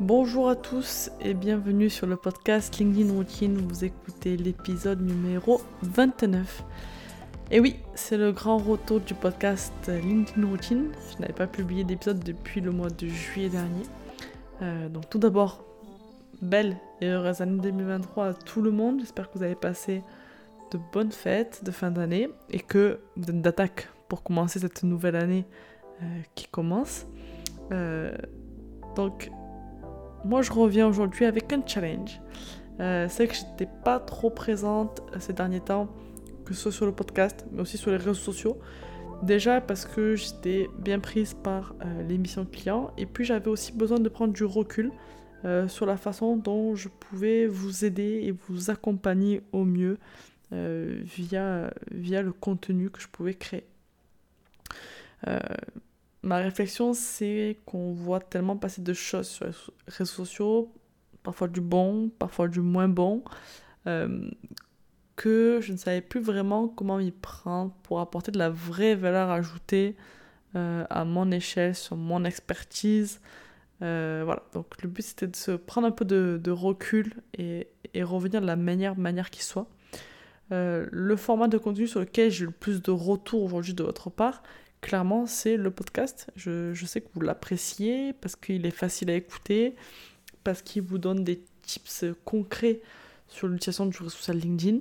Bonjour à tous et bienvenue sur le podcast LinkedIn Routine. Vous écoutez l'épisode numéro 29. Et oui, c'est le grand retour du podcast LinkedIn Routine. Je n'avais pas publié d'épisode depuis le mois de juillet dernier. Euh, donc tout d'abord, belle et heureuse année 2023 à tout le monde. J'espère que vous avez passé de bonnes fêtes de fin d'année et que vous êtes d'attaque pour commencer cette nouvelle année euh, qui commence. Euh, donc moi je reviens aujourd'hui avec un challenge. Euh, c'est que j'étais pas trop présente ces derniers temps, que ce soit sur le podcast, mais aussi sur les réseaux sociaux. Déjà parce que j'étais bien prise par euh, l'émission client, et puis j'avais aussi besoin de prendre du recul euh, sur la façon dont je pouvais vous aider et vous accompagner au mieux via, via le contenu que je pouvais créer ma réflexion, c'est qu'on voit tellement passer de choses sur les réseaux sociaux, parfois du bon, parfois du moins bon, euh, que je ne savais plus vraiment comment m'y prendre pour apporter de la vraie valeur ajoutée euh, à mon échelle, sur mon expertise. Euh, voilà, donc le but c'était de se prendre un peu de, recul et, revenir de la meilleure manière qui soit. le format de contenu sur lequel j'ai le plus de retours aujourd'hui de votre part, clairement, c'est le podcast. Je, sais que vous l'appréciez parce qu'il est facile à écouter, parce qu'il vous donne des tips concrets sur l'utilisation du réseau social LinkedIn.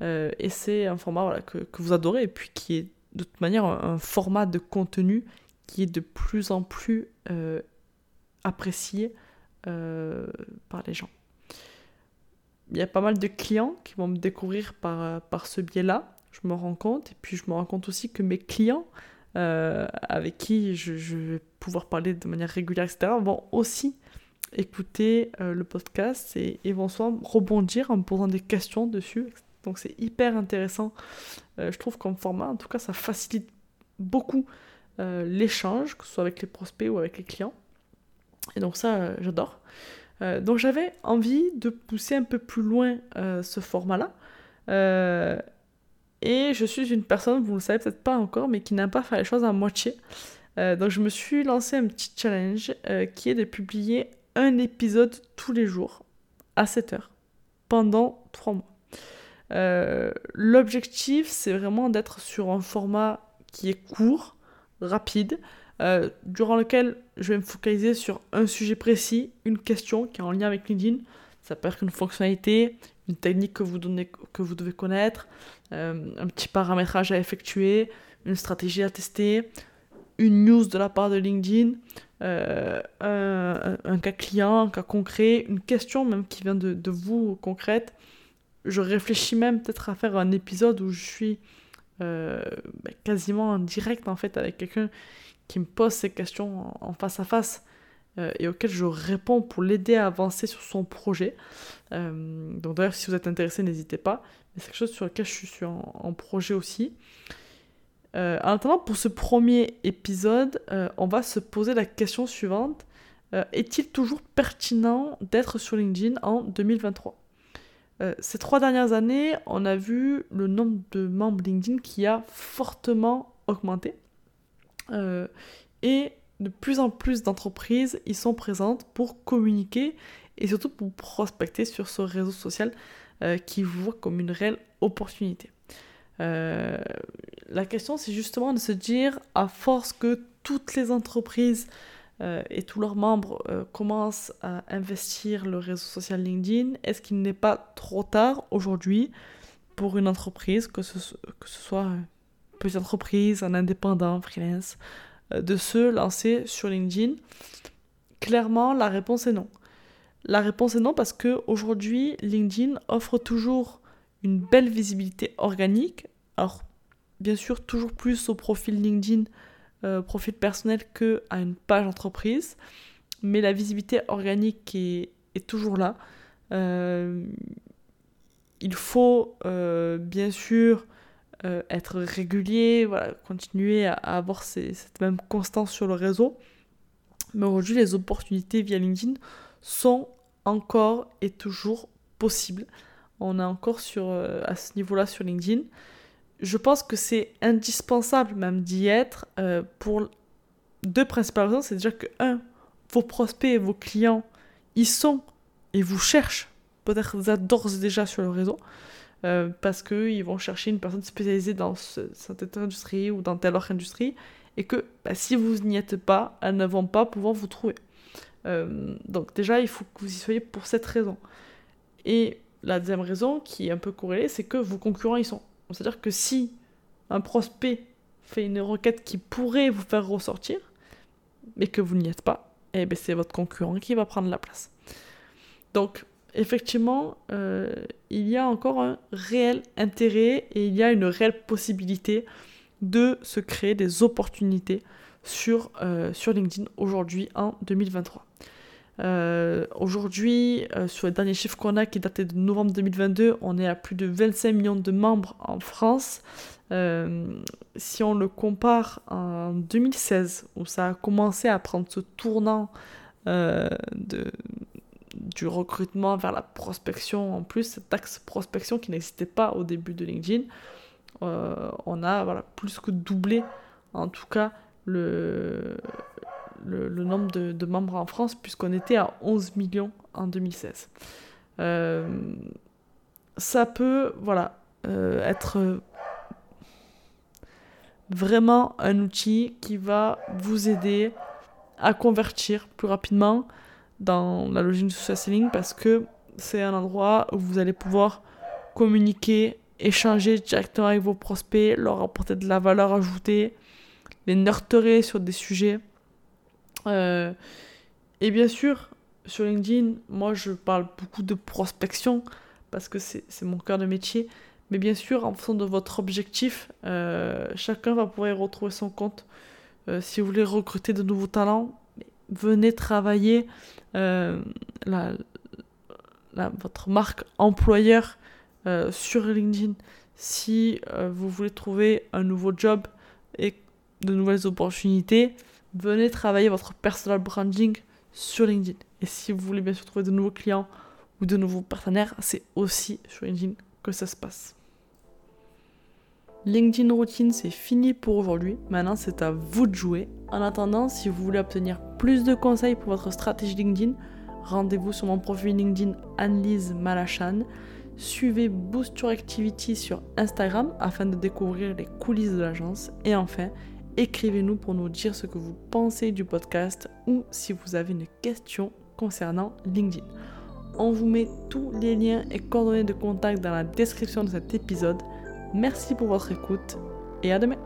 Euh, et c'est un format que, vous adorez et puis qui est de toute manière un, format de contenu qui est de plus en plus euh, apprécié euh, par les gens. Il y a pas mal de clients qui vont me découvrir par, par ce biais-là, je me rends compte. Et puis je me rends compte aussi que mes clients euh, avec qui je, vais pouvoir parler de manière régulière, etc., vont aussi écouter euh, le podcast et, vont soit rebondir en me posant des questions dessus. Donc c'est hyper intéressant, euh, je trouve, comme format. En tout cas, ça facilite beaucoup l'échange, que ce soit avec les prospects ou avec les clients. Et donc ça, j'adore. donc j'avais envie de pousser un peu plus loin ce format-là. Et je suis une personne, vous ne le savez peut-être pas encore, mais qui n'aime pas faire les choses à moitié. Euh, donc je me suis lancé un petit challenge euh, qui est de publier un épisode tous les jours à 7 heures pendant 3 mois. Euh, l'objectif, c'est vraiment d'être sur un format qui est court, rapide, durant lequel je vais me focaliser sur un sujet précis, une question qui est en lien avec LinkedIn. Ça peut être une fonctionnalité, une technique que vous, donnez, que vous devez connaître, euh, un petit paramétrage à effectuer, une stratégie à tester, une news de la part de LinkedIn, euh, un, cas client, un cas concret, une question même qui vient de, vous concrète. Je réfléchis même peut-être à faire un épisode où je suis euh, ben, quasiment en direct en fait avec quelqu'un qui me pose ces questions en face à face. Euh, et auquel je réponds pour l'aider à avancer sur son projet. Euh, donc d'ailleurs, si vous êtes intéressé, n'hésitez pas. C'est quelque chose sur lequel je suis en, projet aussi. Euh, en attendant, pour ce premier épisode, on va se poser la question suivante. Est-il toujours pertinent d'être sur LinkedIn en 2023 Ces trois dernières années, on a vu le nombre de membres LinkedIn qui a fortement augmenté. et de plus en plus d'entreprises y sont présentes pour communiquer et surtout pour prospecter sur ce réseau social euh, qui voit comme une réelle opportunité. Euh, la question, c'est justement de se dire, à force que toutes les entreprises euh, et tous leurs membres commencent à investir le réseau social LinkedIn, est-ce qu'il n'est pas trop tard aujourd'hui pour une entreprise, que ce, soit une petite entreprise, un indépendant, freelance, euh, de se lancer sur LinkedIn Clairement, la réponse est non. La réponse est non parce que aujourd'hui, LinkedIn offre toujours une belle visibilité organique. Alors, bien sûr, toujours plus au profil LinkedIn, euh, profil personnel que à une page entreprise. Mais la visibilité organique est, toujours là. Euh, il faut bien sûr euh, être régulier, voilà, continuer à, avoir cette même constance sur le réseau. Mais aujourd'hui, les opportunités via LinkedIn sont encore et toujours possibles. On est encore sur, euh, à ce niveau-là sur LinkedIn. Je pense que c'est indispensable même d'y être euh, pour deux principales raisons. C'est déjà que, un, vos prospects et vos clients, ils sont et vous cherchent, peut-être d'ores déjà sur le réseau, euh, parce qu'ils vont chercher une personne spécialisée dans cette industrie ou dans telle autre industrie, et que bah, si vous n'y êtes pas, elles ne vont pas pouvoir vous trouver. Euh, donc déjà, il faut que vous y soyez pour cette raison. Et la deuxième raison, qui est un peu corrélée, c'est que vos concurrents y sont. C'est-à-dire que si un prospect fait une requête qui pourrait vous faire ressortir, mais que vous n'y êtes pas, eh ben c'est votre concurrent qui va prendre la place. Donc, effectivement, euh, il y a encore un réel intérêt et il y a une réelle possibilité de se créer des opportunités sur, euh, LinkedIn aujourd'hui en 2023. Euh, aujourd'hui, sur les derniers chiffres qu'on a qui dataient de novembre 2022, on est à plus de 25 millions de membres en France. si on le compare en 2016, où ça a commencé à prendre ce tournant de, du recrutement vers la prospection en plus, cet axe prospection qui n'existait pas au début de LinkedIn, euh, on a plus que doublé en tout cas le, le, nombre de, membres en France puisqu'on était à 11 millions en 2016. Euh, ça peut voilà, euh, être vraiment un outil qui va vous aider à convertir plus rapidement, dans la logique du social selling parce que c'est un endroit où vous allez pouvoir communiquer, échanger directement avec vos prospects, leur apporter de la valeur ajoutée, les nurturer sur des sujets. Euh, et bien sûr, sur LinkedIn, moi je parle beaucoup de prospection parce que c'est mon cœur de métier. Mais bien sûr, en fonction de votre objectif, euh, chacun va pouvoir y retrouver son compte. Euh, si vous voulez recruter de nouveaux talents, venez travailler euh, votre marque employeur euh, sur LinkedIn. Si euh, vous voulez trouver un nouveau job et de nouvelles opportunités, venez travailler votre personal branding sur LinkedIn. Et si vous voulez bien sûr trouver de nouveaux clients ou de nouveaux partenaires, c'est aussi sur LinkedIn que ça se passe. LinkedIn Routine, c'est fini pour aujourd'hui. Maintenant, c'est à vous de jouer. En attendant, si vous voulez obtenir plus de conseils pour votre stratégie LinkedIn, rendez-vous sur mon profil LinkedIn Annelise Malachan. Suivez Boost Your Activity sur Instagram afin de découvrir les coulisses de l'agence. Et enfin, écrivez-nous pour nous dire ce que vous pensez du podcast ou si vous avez une question concernant LinkedIn. On vous met tous les liens et coordonnées de contact dans la description de cet épisode. Merci pour votre écoute et à demain